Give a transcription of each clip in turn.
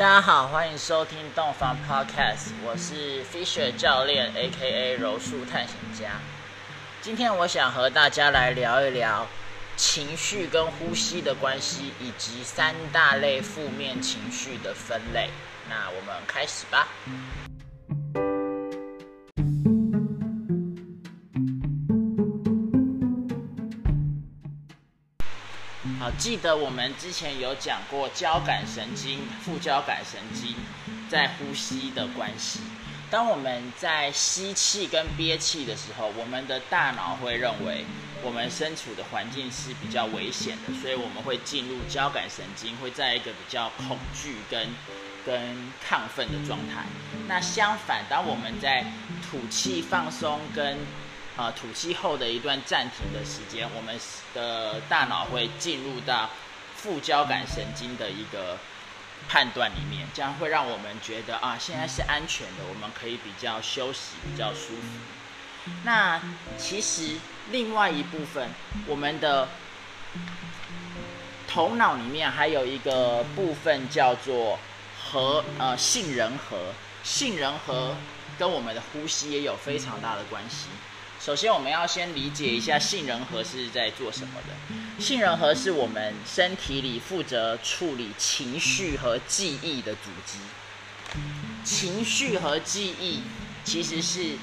大家好，欢迎收听洞房 Podcast，我是 Fisher 教练，A.K.A 柔术探险家。今天我想和大家来聊一聊情绪跟呼吸的关系，以及三大类负面情绪的分类。那我们开始吧。记得我们之前有讲过交感神经、副交感神经在呼吸的关系。当我们在吸气跟憋气的时候，我们的大脑会认为我们身处的环境是比较危险的，所以我们会进入交感神经，会在一个比较恐惧跟跟亢奋的状态。那相反，当我们在吐气放松跟啊，吐气后的一段暂停的时间，我们的大脑会进入到副交感神经的一个判断里面，这样会让我们觉得啊，现在是安全的，我们可以比较休息，比较舒服。那其实另外一部分，我们的头脑里面还有一个部分叫做和呃杏仁核，杏仁核跟我们的呼吸也有非常大的关系。首先，我们要先理解一下杏仁核是在做什么的。杏仁核是我们身体里负责处理情绪和记忆的组织。情绪和记忆其实是，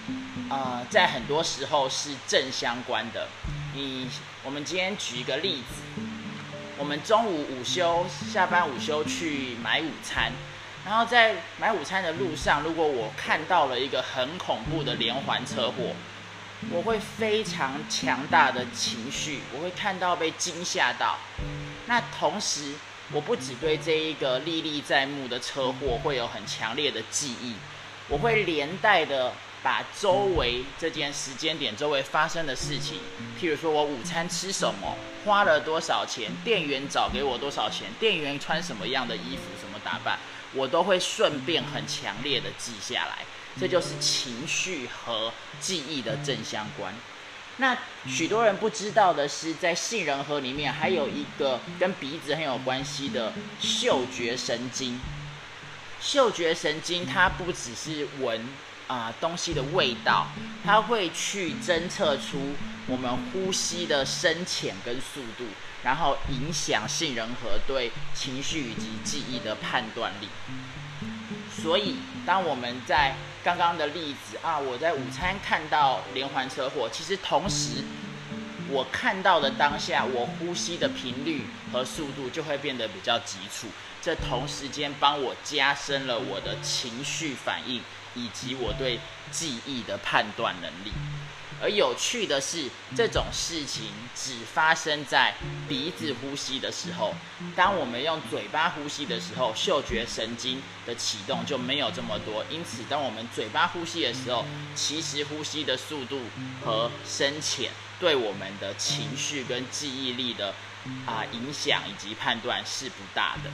呃，在很多时候是正相关的。你，我们今天举一个例子，我们中午午休，下班午休去买午餐，然后在买午餐的路上，如果我看到了一个很恐怖的连环车祸。我会非常强大的情绪，我会看到被惊吓到。那同时，我不只对这一个历历在目的车祸会有很强烈的记忆，我会连带的把周围这件时间点周围发生的事情，譬如说我午餐吃什么，花了多少钱，店员找给我多少钱，店员穿什么样的衣服，什么打扮，我都会顺便很强烈的记下来。这就是情绪和记忆的正相关。那许多人不知道的是，在杏仁核里面还有一个跟鼻子很有关系的嗅觉神经。嗅觉神经它不只是闻啊东西的味道，它会去侦测出我们呼吸的深浅跟速度，然后影响杏仁核对情绪以及记忆的判断力。所以，当我们在刚刚的例子啊，我在午餐看到连环车祸，其实同时我看到的当下，我呼吸的频率和速度就会变得比较急促，这同时间帮我加深了我的情绪反应。以及我对记忆的判断能力。而有趣的是，这种事情只发生在鼻子呼吸的时候。当我们用嘴巴呼吸的时候，嗅觉神经的启动就没有这么多。因此，当我们嘴巴呼吸的时候，其实呼吸的速度和深浅对我们的情绪跟记忆力的啊影响以及判断是不大的。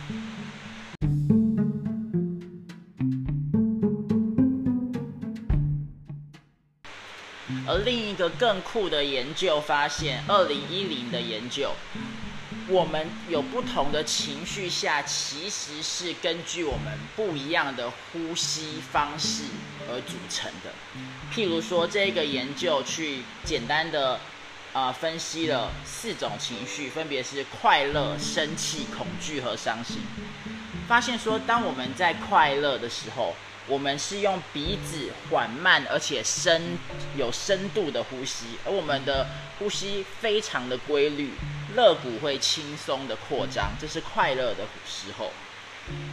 更酷的研究发现，二零一零的研究，我们有不同的情绪下，其实是根据我们不一样的呼吸方式而组成的。譬如说，这个研究去简单的啊分析了四种情绪，分别是快乐、生气、恐惧和伤心。发现说，当我们在快乐的时候，我们是用鼻子缓慢而且深有深度的呼吸，而我们的呼吸非常的规律，肋骨会轻松的扩张，这是快乐的时候。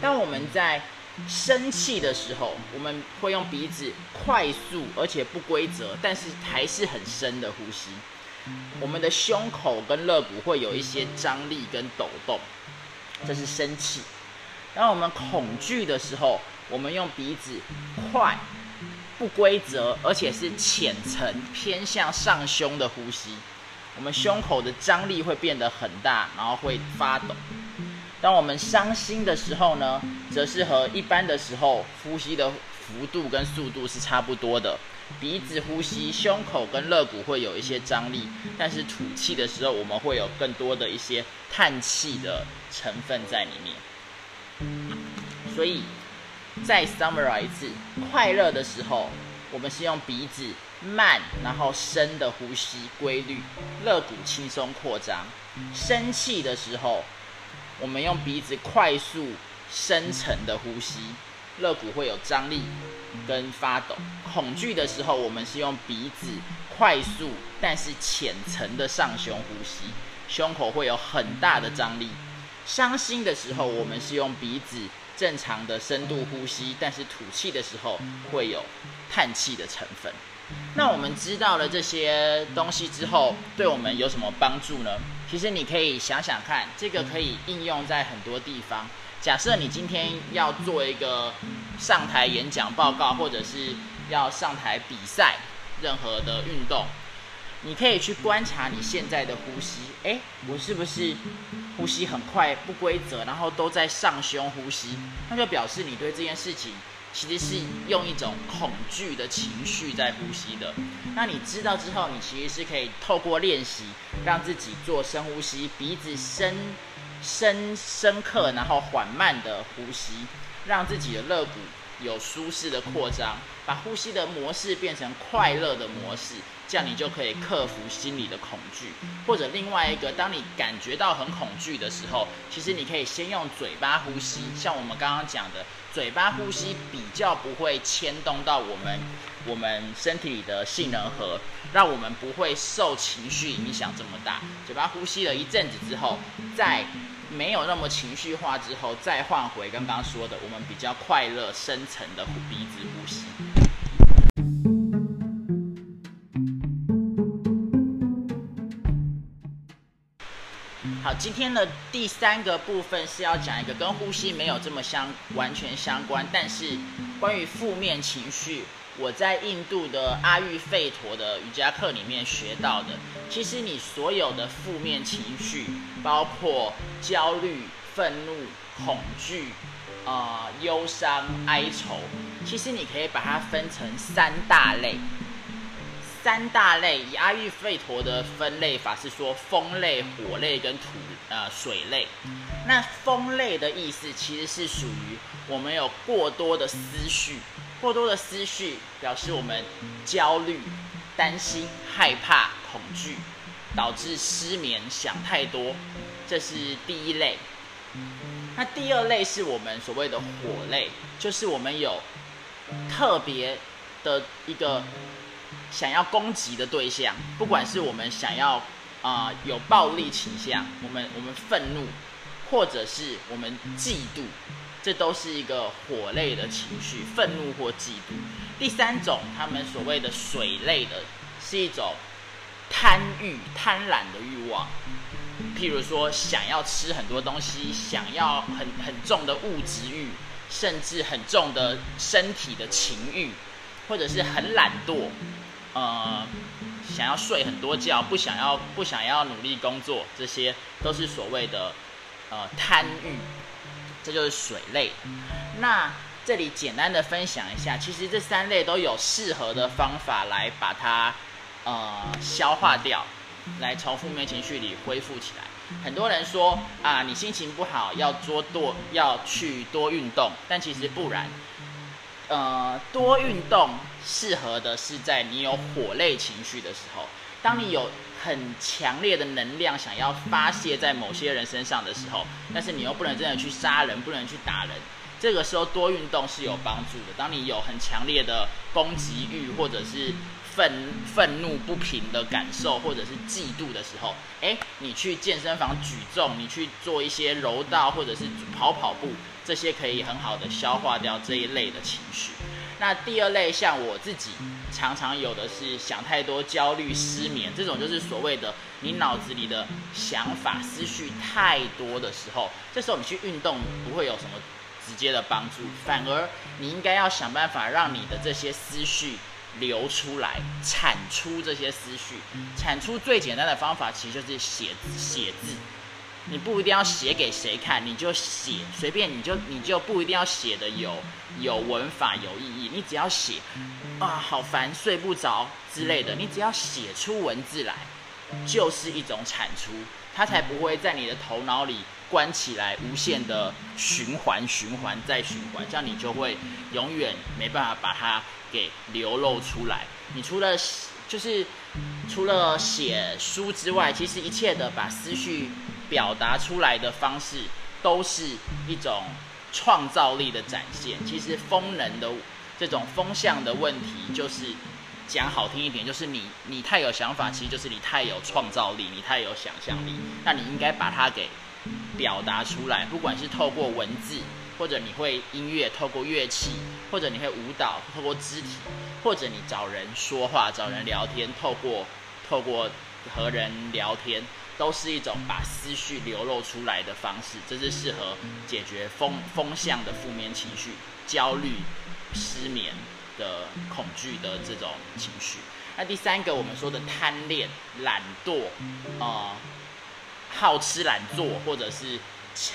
当我们在生气的时候，我们会用鼻子快速而且不规则，但是还是很深的呼吸。我们的胸口跟肋骨会有一些张力跟抖动，这是生气。当我们恐惧的时候，我们用鼻子快、不规则，而且是浅层偏向上胸的呼吸，我们胸口的张力会变得很大，然后会发抖。当我们伤心的时候呢，则是和一般的时候呼吸的幅度跟速度是差不多的。鼻子呼吸，胸口跟肋骨会有一些张力，但是吐气的时候，我们会有更多的一些叹气的成分在里面。所以再 summarize 一次，快乐的时候，我们是用鼻子慢然后深的呼吸规律，肋骨轻松扩张；生气的时候，我们用鼻子快速深沉的呼吸，肋骨会有张力跟发抖；恐惧的时候，我们是用鼻子快速但是浅层的上胸呼吸，胸口会有很大的张力。伤心的时候，我们是用鼻子正常的深度呼吸，但是吐气的时候会有叹气的成分。那我们知道了这些东西之后，对我们有什么帮助呢？其实你可以想想看，这个可以应用在很多地方。假设你今天要做一个上台演讲报告，或者是要上台比赛，任何的运动。你可以去观察你现在的呼吸，哎，我是不是呼吸很快、不规则，然后都在上胸呼吸？那就表示你对这件事情其实是用一种恐惧的情绪在呼吸的。那你知道之后，你其实是可以透过练习，让自己做深呼吸，鼻子深、深、深刻，然后缓慢的呼吸，让自己的肋骨有舒适的扩张，把呼吸的模式变成快乐的模式。这样你就可以克服心理的恐惧，或者另外一个，当你感觉到很恐惧的时候，其实你可以先用嘴巴呼吸，像我们刚刚讲的，嘴巴呼吸比较不会牵动到我们我们身体里的杏仁核，让我们不会受情绪影响这么大。嘴巴呼吸了一阵子之后，再没有那么情绪化之后，再换回刚刚说的我们比较快乐深层的鼻子呼吸。好，今天的第三个部分是要讲一个跟呼吸没有这么相完全相关，但是关于负面情绪，我在印度的阿育吠陀的瑜伽课里面学到的。其实你所有的负面情绪，包括焦虑、愤怒、恐惧、啊忧伤、哀愁，其实你可以把它分成三大类。三大类，以阿育吠陀的分类法是说风类、火类跟土呃水类。那风类的意思其实是属于我们有过多的思绪，过多的思绪表示我们焦虑、担心、害怕、恐惧，导致失眠、想太多，这是第一类。那第二类是我们所谓的火类，就是我们有特别的一个。想要攻击的对象，不管是我们想要啊有暴力倾向，我们我们愤怒，或者是我们嫉妒，这都是一个火类的情绪，愤怒或嫉妒。第三种，他们所谓的水类的，是一种贪欲、贪婪的欲望，譬如说想要吃很多东西，想要很很重的物质欲，甚至很重的身体的情欲，或者是很懒惰。呃，想要睡很多觉，不想要不想要努力工作，这些都是所谓的呃贪欲，这就是水类。那这里简单的分享一下，其实这三类都有适合的方法来把它呃消化掉，来从负面情绪里恢复起来。很多人说啊，你心情不好要多多要去多运动，但其实不然。呃，多运动适合的是在你有火类情绪的时候，当你有很强烈的能量想要发泄在某些人身上的时候，但是你又不能真的去杀人，不能去打人，这个时候多运动是有帮助的。当你有很强烈的攻击欲，或者是愤愤怒不平的感受，或者是嫉妒的时候，哎，你去健身房举重，你去做一些柔道，或者是跑跑步。这些可以很好的消化掉这一类的情绪。那第二类，像我自己常常有的是想太多、焦虑、失眠，这种就是所谓的你脑子里的想法、思绪太多的时候，这时候你去运动不会有什么直接的帮助，反而你应该要想办法让你的这些思绪流出来，产出这些思绪。产出最简单的方法其实就是写字，写字。你不一定要写给谁看，你就写，随便你就你就不一定要写的有有文法有意义，你只要写啊，好烦睡不着之类的，你只要写出文字来，就是一种产出，它才不会在你的头脑里关起来，无限的循环、循环再循环，这样你就会永远没办法把它给流露出来。你除了就是除了写书之外，其实一切的把思绪表达出来的方式，都是一种创造力的展现。其实风能的这种风向的问题，就是讲好听一点，就是你你太有想法，其实就是你太有创造力，你太有想象力。那你应该把它给表达出来，不管是透过文字。或者你会音乐，透过乐器；或者你会舞蹈，透过肢体；或者你找人说话，找人聊天，透过透过和人聊天，都是一种把思绪流露出来的方式。这是适合解决风风向的负面情绪、焦虑、失眠的恐惧的这种情绪。那第三个，我们说的贪恋、懒惰，啊，好吃懒做，或者是。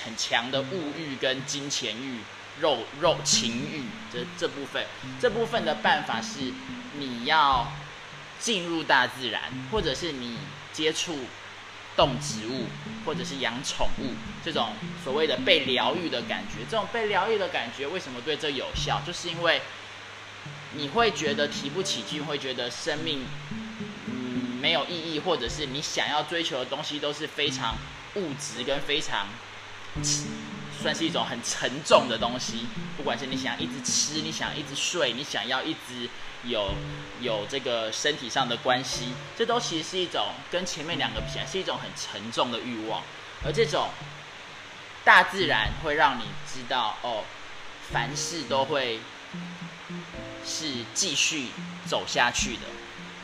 很强的物欲跟金钱欲、肉肉情欲这这部分，这部分的办法是，你要进入大自然，或者是你接触动植物，或者是养宠物，这种所谓的被疗愈的感觉。这种被疗愈的感觉为什么对这有效？就是因为你会觉得提不起劲，会觉得生命嗯没有意义，或者是你想要追求的东西都是非常物质跟非常。算是一种很沉重的东西，不管是你想一直吃，你想一直睡，你想要一直有有这个身体上的关系，这都其实是一种跟前面两个比起来是一种很沉重的欲望。而这种大自然会让你知道，哦，凡事都会是继续走下去的，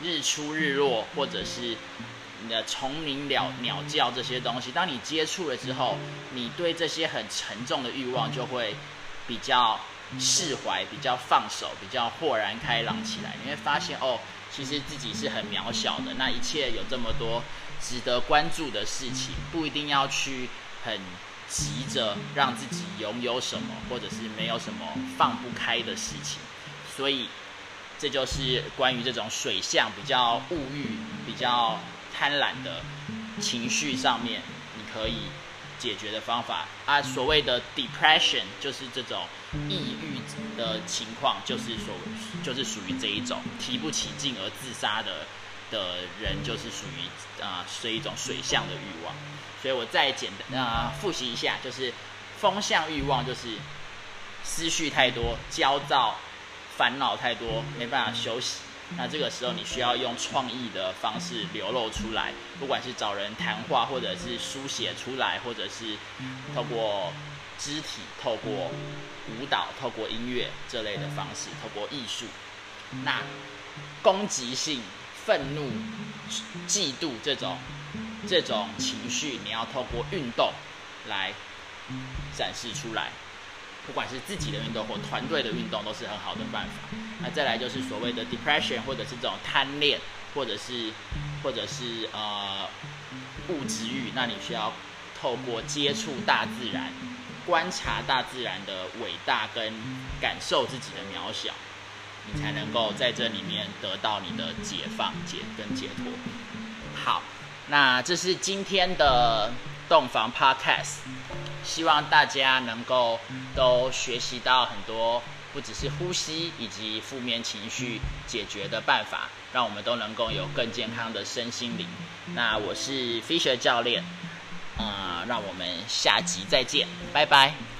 日出日落，或者是。你的虫鸣鸟鸟叫这些东西，当你接触了之后，你对这些很沉重的欲望就会比较释怀、比较放手、比较豁然开朗起来。你会发现，哦，其实自己是很渺小的。那一切有这么多值得关注的事情，不一定要去很急着让自己拥有什么，或者是没有什么放不开的事情。所以，这就是关于这种水象比较物欲比较。贪婪的情绪上面，你可以解决的方法啊，所谓的 depression 就是这种抑郁的情况，就是所就是属于这一种提不起劲而自杀的的人，就是属于啊是一种水象的欲望。所以我再简单啊复习一下，就是风向欲望就是思绪太多、焦躁、烦恼太多，没办法休息。那这个时候，你需要用创意的方式流露出来，不管是找人谈话，或者是书写出来，或者是透过肢体、透过舞蹈、透过音乐这类的方式，透过艺术。那攻击性、愤怒、嫉妒这种这种情绪，你要透过运动来展示出来。不管是自己的运动或团队的运动，都是很好的办法。那再来就是所谓的 depression，或者是这种贪恋，或者是或者是呃物质欲。那你需要透过接触大自然，观察大自然的伟大，跟感受自己的渺小，你才能够在这里面得到你的解放、解跟解脱。好，那这是今天的洞房 podcast。希望大家能够都学习到很多，不只是呼吸以及负面情绪解决的办法，让我们都能够有更健康的身心灵。那我是 Fisher 教练，呃，让我们下集再见，拜拜。